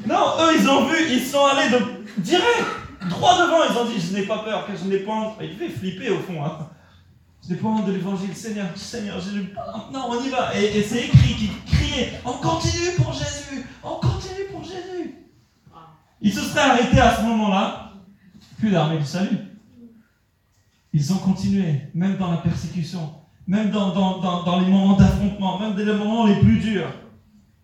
B: non, eux, ils ont vu, ils sont allés de direct, droit devant. Ils ont dit, je n'ai pas peur, que je n'ai pas. Il fait flipper au fond. Hein dépend de l'évangile. Seigneur, Seigneur Jésus, non, on y va. Et, c'est écrit qui criait On continue pour Jésus On continue pour Jésus Ils se seraient arrêtés à ce moment-là, plus l'armée du salut. Ils ont continué, même dans la persécution, même dans, dans les moments d'affrontement, même dans les moments les plus durs.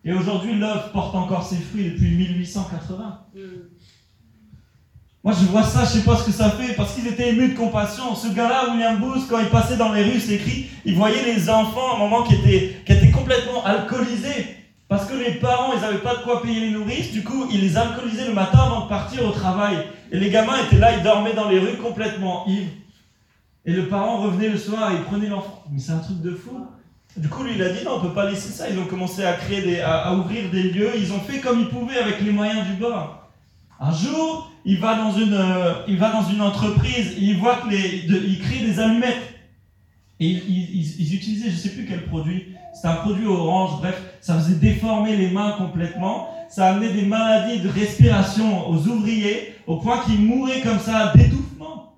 B: Et aujourd'hui, l'œuvre porte encore ses fruits depuis 1880. Moi, je vois ça, je sais pas ce que ça fait, parce qu'ils étaient émus de compassion. Ce gars-là, William Booth, quand il passait dans les rues, c'est écrit, il voyait les enfants à un moment qui étaient, qui étaient complètement alcoolisés. Parce que les parents, ils n'avaient pas de quoi payer les nourrices, du coup, ils les alcoolisaient le matin avant de partir au travail. Et les gamins étaient là, ils dormaient dans les rues complètement ivres. Et le parent revenait le soir et il prenait l'enfant. Mais c'est un truc de fou. Du coup, lui, il a dit non, on peut pas laisser ça. Ils ont commencé à créer à, à ouvrir des lieux. Ils ont fait comme ils pouvaient avec les moyens du bord. Un jour, il va dans une, euh, il va dans une entreprise, il voit que les, il crée des allumettes. Et ils, utilisaient, je ne sais plus quel produit, c'était un produit orange, bref, ça faisait déformer les mains complètement, ça amenait des maladies de respiration aux ouvriers, au point qu'ils mouraient comme ça d'étouffement.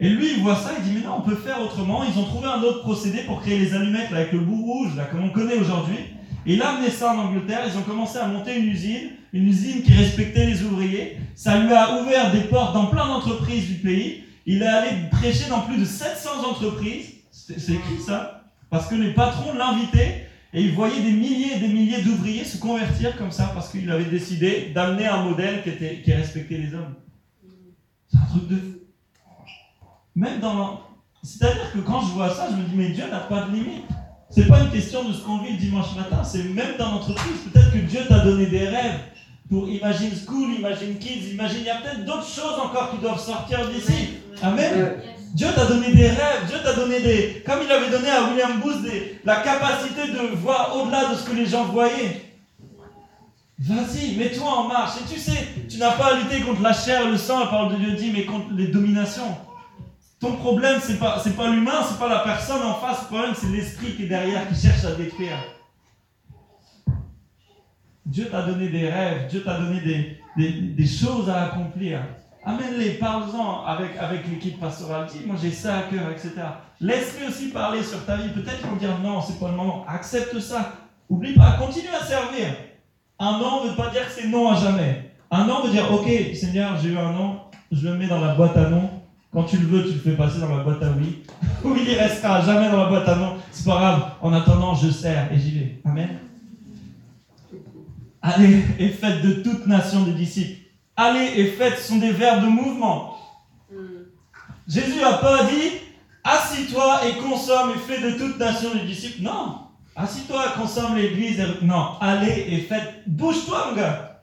B: Et lui, il voit ça, il dit, mais non, on peut faire autrement. Ils ont trouvé un autre procédé pour créer les allumettes avec le bout rouge, comme on connaît aujourd'hui. Il a amené ça en Angleterre, ils ont commencé à monter une usine, une usine qui respectait les ouvriers. Ça lui a ouvert des portes dans plein d'entreprises du pays. Il est allé prêcher dans plus de 700 entreprises. C'est écrit ça Parce que les patrons l'invitaient et ils voyaient des milliers et des milliers d'ouvriers se convertir comme ça parce qu'il avait décidé d'amener un modèle qui, était, respectait les hommes. C'est un truc de Même dans. C'est-à-dire que quand je vois ça, je me dis, mais Dieu n'a pas de limite. C'est pas une question de ce qu'on vit le dimanche matin, c'est même dans l'entreprise. Peut-être que Dieu t'a donné des rêves pour Imagine School, Imagine Kids, Imagine. Il y a peut-être d'autres choses encore qui doivent sortir d'ici. Amen. Dieu t'a donné des rêves, Dieu t'a donné des. Comme il avait donné à William Booth la capacité de voir au-delà de ce que les gens voyaient. Vas-y, mets-toi en marche. Et tu sais, tu n'as pas à lutter contre la chair et le sang, la parole de Dieu dit, mais contre les dominations. Ton problème, c'est pas, pas l'humain, c'est pas la personne en face. Le problème, c'est l'esprit qui est derrière, qui cherche à détruire. Dieu t'a donné des rêves, Dieu t'a donné des, des, des choses à accomplir. Amène-les, parle-en avec, avec l'équipe pastorale. Dis, moi j'ai ça à cœur, etc. Laisse-les aussi parler sur ta vie. Peut-être vont dire non, c'est pas le moment. Accepte ça. Oublie pas, continue à servir. Un non ne veut pas dire que c'est non à jamais. Un non veut dire, ok, Seigneur, j'ai eu un non, je le mets dans la boîte à non. Quand tu le veux, tu le fais passer dans la boîte à oui. oui, il restera jamais dans la boîte à non. C'est pas grave. En attendant, je sers et j'y vais. Amen. Allez et faites de toute nation des disciples Allez et faites sont des verbes de mouvement. Jésus n'a pas dit assis-toi et consomme et fais de toute nation des disciples. Non. Assis-toi, consomme l'église. Non. Allez et faites. Bouge-toi, mon gars.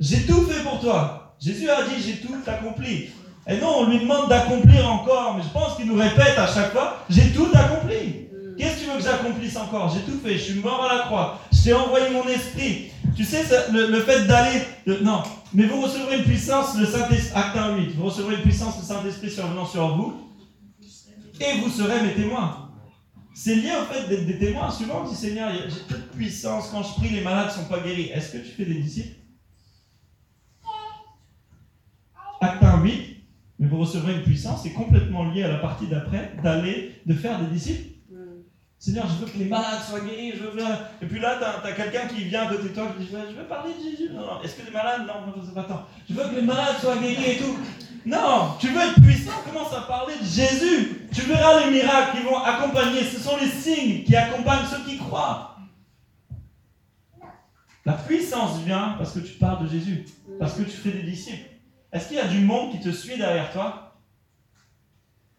B: J'ai tout fait pour toi. Jésus a dit j'ai tout accompli. Et non, on lui demande d'accomplir encore. Mais je pense qu'il nous répète à chaque fois j'ai tout accompli. Qu'est-ce que tu veux que j'accomplisse encore? J'ai tout fait. Je suis mort à la croix. Je t'ai envoyé mon esprit. Tu sais, le, fait d'aller. Non, mais vous recevrez une puissance, le Saint-Esprit. Acte 1, 8. Vous recevrez une puissance, le Saint-Esprit survenant sur vous. Et vous serez mes témoins. C'est lié au fait d'être des témoins. Souvent, on dit Seigneur, j'ai toute puissance. Quand je prie, les malades ne sont pas guéris. Est-ce que tu fais des disciples? Acte 1, 8. Mais vous recevrez une puissance, c'est complètement lié à la partie d'après, d'aller, de faire des disciples. Seigneur, je veux que les malades soient guéris, je veux... Et puis là, tu as, quelqu'un qui vient de toi qui dit, je veux parler de Jésus. Non, non. Est-ce que les malades? Non, non, pas tant. Je veux que les malades soient guéris et tout. Non, tu veux être puissant, commence à parler de Jésus. Tu verras les miracles qui vont accompagner. Ce sont les signes qui accompagnent ceux qui croient. La puissance vient parce que tu parles de Jésus, parce que tu fais des disciples. Est-ce qu'il y a du monde qui te suit derrière toi?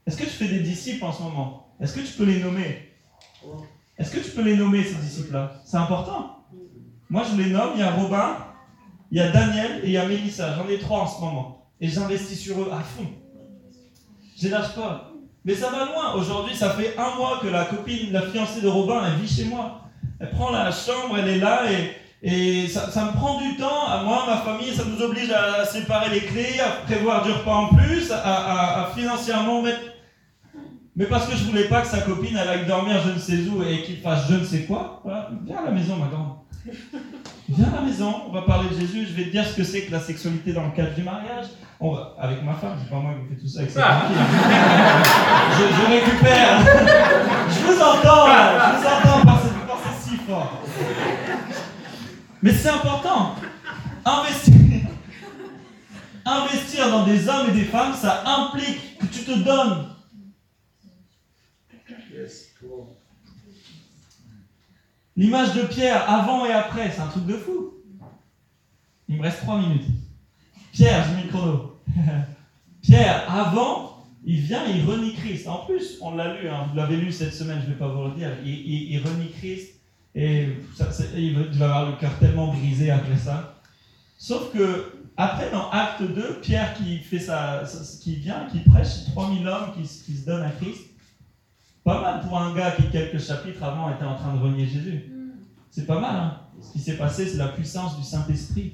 B: Est-ce que tu fais des disciples en ce moment? Est-ce que tu peux les nommer? Est-ce que tu peux les nommer, ces disciples-là? C'est important. Moi, je les nomme. Il y a Robin, il y a Daniel et il y a Mélissa. J'en ai trois en ce moment. Et j'investis sur eux à fond. Je les lâche pas. Mais ça va loin. Aujourd'hui, ça fait un mois que la copine, la fiancée de Robin, elle vit chez moi. Elle prend la chambre, elle est là et, et ça, me prend du temps. À moi, ma famille, ça nous oblige à séparer les clés, à prévoir du repas en plus, à, à financièrement mettre mais parce que je voulais pas que sa copine elle aille dormir je ne sais où et qu'il fasse je ne sais quoi. Viens à la maison, ma grande. Viens à la maison, on va parler de Jésus, je vais te dire ce que c'est que la sexualité dans le cadre du mariage. On va, avec ma femme, c'est pas moi qui fais tout ça avec sa fille. je, je, récupère. je vous entends, je vous entends penser, penser si fort. Mais c'est important. Investir. Investir dans des hommes et des femmes, ça implique que tu te donnes L'image de Pierre avant et après, c'est un truc de fou. Il me reste trois minutes. Pierre, je mets le chrono. Pierre, avant, il vient et il renie Christ. En plus, on l'a lu, hein, vous l'avez lu cette semaine, je ne vais pas vous le dire. Il, renie Christ et il va avoir le cœur tellement brisé après ça. Sauf que, après, dans Acte 2, Pierre qui, fait sa, qui vient, qui prêche 3000 hommes qui, qui se donnent à Christ, pas mal pour un gars qui, quelques chapitres avant, était en train de renier Jésus. C'est pas mal. Hein Ce qui s'est passé, c'est la puissance du Saint-Esprit.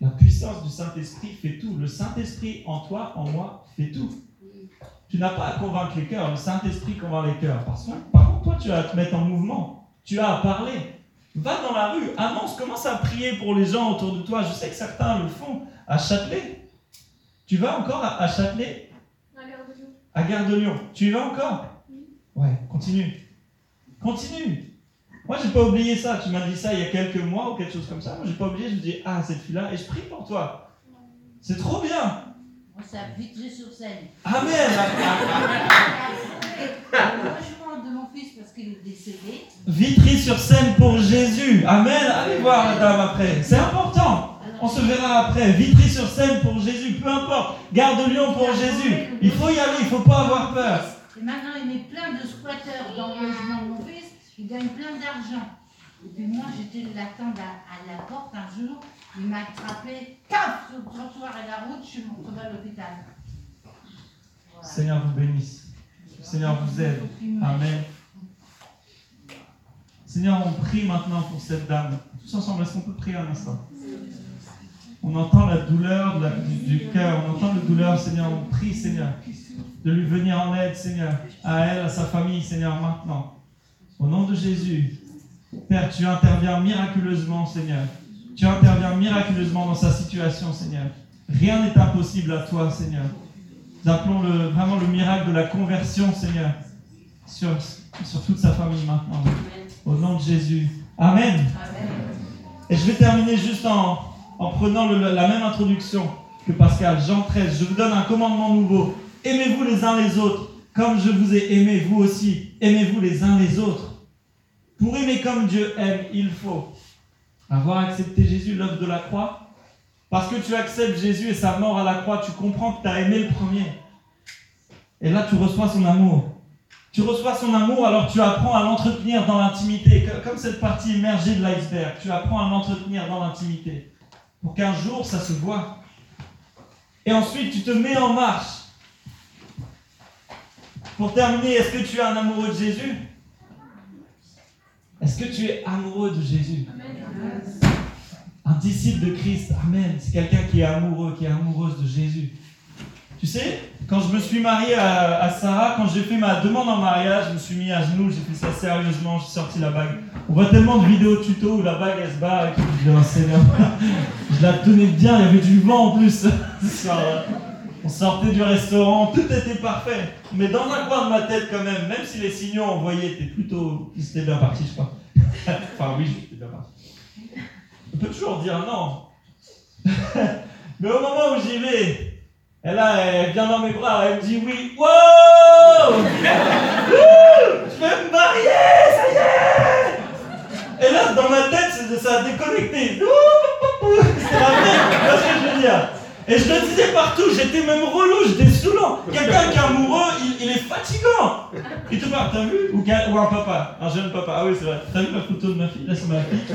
B: La puissance du Saint-Esprit fait tout. Le Saint-Esprit en toi, en moi, fait tout. Tu n'as pas à convaincre les cœurs, le Saint-Esprit convainc les cœurs. Parce que, par contre, toi, tu as à te mettre en mouvement. Tu as à parler. Va dans la rue, annonce, commence à prier pour les gens autour de toi. Je sais que certains le font à Châtelet. Tu vas encore à Châtelet? À Gare de Lyon. Tu y vas encore? Ouais, continue. Continue. Moi, j'ai pas oublié ça. Tu m'as dit ça il y a quelques mois ou quelque chose comme ça. Moi, j'ai pas oublié. Je me dis, ah, cette fille-là, et je prie pour toi. C'est trop bien.
C: Moi, c'est à Vitry-sur-Seine.
B: Amen.
C: Le logement de mon fils parce qu'il est décédé.
B: Vitry-sur-Seine pour Jésus. Amen. Allez voir la dame après. C'est important. On se verra après. Vitry-sur-Seine pour Jésus. Peu importe. Gare de Lyon pour Jésus. Il faut y aller. Il ne faut pas avoir peur.
C: Et maintenant, il met plein de squatteurs dans le logement de mon fils. Il gagne plein d'argent. Et puis moi, j'étais l'attendre à, à la porte un jour. Il m'a attrapé, paf, sur le trottoir et la route. Je suis retrouvée à l'hôpital. Voilà.
B: Seigneur vous bénisse. Seigneur vous aide. Amen. Seigneur, on prie maintenant pour cette dame. Tous ensemble, est-ce qu'on peut prier un instant? On entend la douleur de la- du, du cœur, on entend la douleur, Seigneur. On prie, Seigneur, de lui venir en aide, Seigneur, à elle, à sa famille, Seigneur, maintenant. Au nom de Jésus, Père, tu interviens miraculeusement, Seigneur. Tu interviens miraculeusement dans sa situation, Seigneur. Rien n'est impossible à toi, Seigneur. Nous appelons le, vraiment le miracle de la conversion, Seigneur, sur, sur toute sa famille maintenant. Au nom de Jésus. Amen. Et je vais terminer juste en, en prenant le- la même introduction que Pascal. Jean 13. Je vous donne un commandement nouveau. Aimez-vous les uns les autres, comme je vous ai aimé, vous aussi. Aimez-vous les uns les autres. Pour aimer comme Dieu aime, il faut avoir accepté Jésus, l'œuvre de la croix, parce que tu acceptes Jésus et sa mort à la croix, tu comprends que tu as aimé le premier. Et là, tu reçois son amour. Tu reçois son amour, alors tu apprends à l'entretenir dans l'intimité. Co- Comme cette partie émergée de l'iceberg, tu apprends à l'entretenir dans l'intimité. Pour qu'un jour, ça se voit. Et ensuite, tu te mets en marche. Pour terminer, est-ce que tu es un amoureux de Jésus? Est-ce que tu es amoureux de Jésus? Un disciple de Christ, Amen. C'est quelqu'un qui est amoureux, qui est amoureuse de Jésus. Tu sais, quand je me suis marié à, à Sarah, quand j'ai fait ma demande en mariage, je me suis mis à genoux, j'ai fait ça sérieusement, j'ai sorti la bague. On voit tellement de vidéos tuto où la bague elle se barre et tout. Je je la tenais bien, il y avait du vent en plus ce soir-là. On sortait du restaurant, tout était parfait. Mais dans un coin de ma tête quand même, même si les signaux envoyés étaient plutôt... C'était bien parti, je crois. enfin oui, j'étais bien parti. On peut toujours dire non. Mais au moment où j'y vais, elle, là, elle vient dans mes bras, elle me dit oui. Wow Je vais me marier, ça y est Et là, dans ma tête, c'est- ça a déconnecté. C'était la merde, vois ce que je veux dire? Et je le disais partout, j'étais même relou, j'étais saoulant. Quelqu'un qui est amoureux, il, est fatigant. Il te parle, t'as vu? Ou, un papa, un jeune papa. Ah oui, c'est vrai. T'as vu la photo de ma fille? Là, c'est ma fille qui.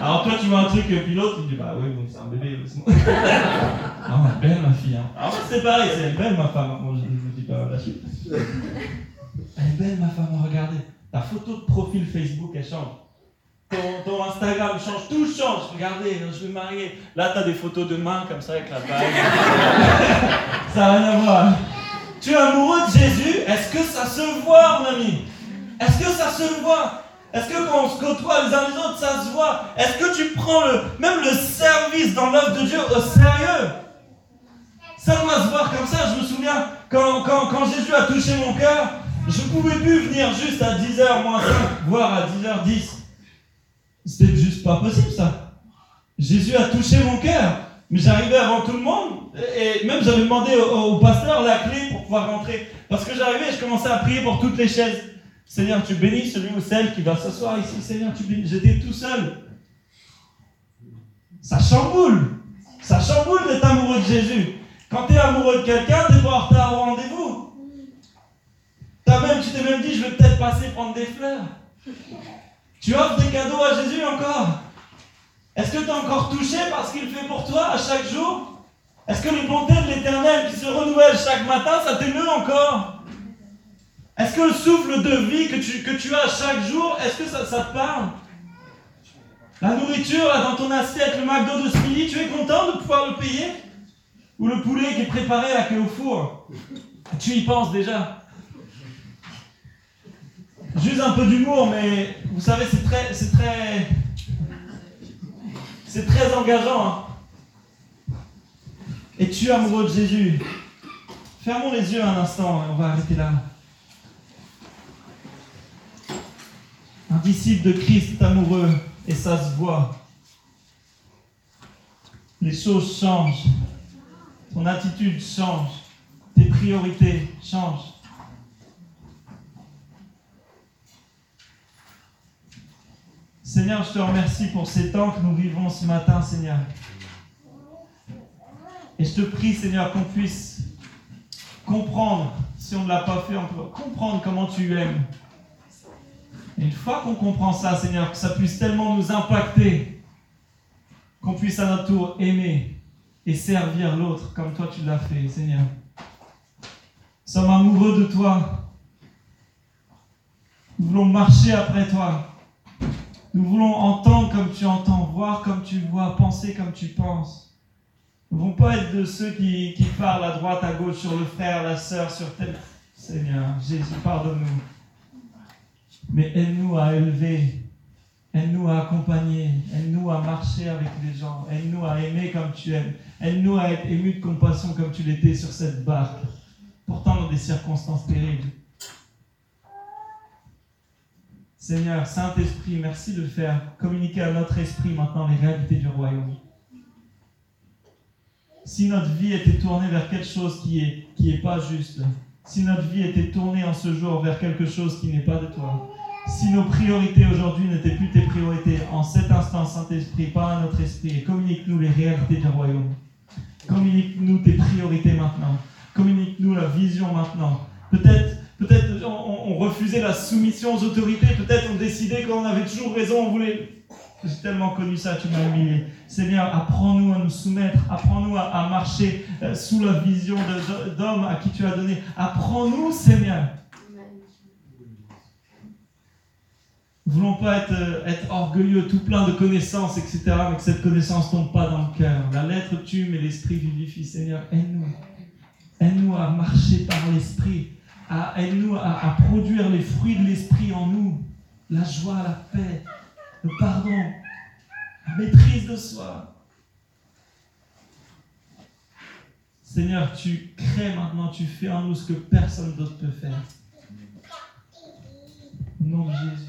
B: Alors toi, tu vois un truc, et puis l'autre, il dit Bah oui, c'est un bébé. ah, belle, ma fille. Hein. Alors c'est pareil, c'est belle, ma femme. Bon, je ne vous dis pas la suite. Elle est belle, ma femme, regardez. Ta photo de profil Facebook, elle change. Ton, ton Instagram change, tout change. Regardez, je vais me marier. Là, t'as des photos de main comme ça avec la bague. ça n'a rien à voir. Tu es amoureux de Jésus? Est-ce que ça se voit, mon ami? Est-ce que ça se voit? Est-ce que quand on se côtoie les uns les autres, ça se voit? Est-ce que tu prends le, même le service dans l'œuvre de Dieu au sérieux? Ça doit se voir comme ça. Je me souviens, quand, quand, quand Jésus a touché mon cœur, je ne pouvais plus venir juste à 10h moins 5, voire à 10h10. C'était juste pas possible, ça. Jésus a touché mon cœur. Mais j'arrivais avant tout le monde. Et même j'avais demandé au, pasteur la clé pour pouvoir rentrer. Parce que j'arrivais et je commençais à prier pour toutes les chaises. Seigneur, tu bénis celui ou celle qui va s'asseoir ici. Seigneur, tu bénis. J'étais tout seul. Ça chamboule. Ça chamboule d'être amoureux de Jésus. Quand tu es amoureux de quelqu'un, tu pas en retard au rendez-vous. Même, tu t'es même dit, je vais peut-être passer prendre des fleurs. Tu offres des cadeaux à Jésus encore. Est-ce que tu es encore touché par ce qu'il fait pour toi à chaque jour? Est-ce que les bontés de l'éternel qui se renouvellent chaque matin, ça t'émeut encore? Est-ce que le souffle de vie que tu, que tu as chaque jour, est-ce que ça, te parle? La nourriture là, dans ton assiette, le McDo de ce tu es content de pouvoir le payer? Ou le poulet qui est préparé là, qui est au four? Tu y penses déjà? Juste un peu d'humour, mais vous savez, c'est très, c'est très, engageant. hein. Et tu es amoureux de Jésus. Fermons les yeux un instant et on va arrêter là. Un disciple de Christ est amoureux et ça se voit. Les choses changent. ton attitude change, tes priorités changent. Seigneur, je te remercie pour ces temps que nous vivons ce matin, Seigneur. Et je te prie, Seigneur, qu'on puisse comprendre, si on ne l'a pas fait, on comprendre comment tu aimes. Une fois qu'on comprend ça, Seigneur, que ça puisse tellement nous impacter, qu'on puisse à notre tour aimer et servir l'autre comme toi tu l'as fait, Seigneur. Nous sommes amoureux de toi. Nous voulons marcher après toi. Nous voulons entendre comme tu entends, voir comme tu vois, penser comme tu penses. Nous ne voulons pas être de ceux qui, qui, parlent à droite, à gauche, sur le frère, la sœur, sur tel. Seigneur, Jésus, pardonne-nous. Mais aide-nous à élever, aide-nous à accompagner, aide-nous à marcher avec les gens, aide-nous à aimer comme tu aimes, aide-nous à être ému de compassion comme tu l'étais sur cette barque, pourtant dans des circonstances terribles. Seigneur, Saint-Esprit, merci de faire communiquer à notre esprit maintenant les réalités du royaume. Si notre vie était tournée vers quelque chose qui n'est qui est pas juste, si notre vie était tournée en ce jour vers quelque chose qui n'est pas de toi, si nos priorités aujourd'hui n'étaient plus tes priorités, en cet instant, Saint-Esprit, parle à notre esprit et communique-nous les réalités du royaume. Communique-nous tes priorités maintenant. Communique-nous la vision maintenant. Peut-être peut-être on, on, refusait la soumission aux autorités, peut-être on décidait qu'on avait toujours raison, on voulait... J'ai tellement connu ça, tu m'as humilié. Seigneur, apprends-nous à nous soumettre, apprends-nous à, marcher euh, sous la vision d'homme à qui tu as donné. Apprends-nous, Seigneur. Nous voulons pas être, euh, orgueilleux, tout plein de connaissances, etc., mais que cette connaissance tombe pas dans le cœur. La lettre tue, mais l'esprit vivifie. Seigneur, aide-nous. Aide-nous à marcher par l'esprit. Aide-nous à, produire les fruits de l'esprit en nous. La joie, la paix, le pardon, la maîtrise de soi. Seigneur, tu crées maintenant, tu fais en nous ce que personne d'autre peut faire. Au nom de Jésus.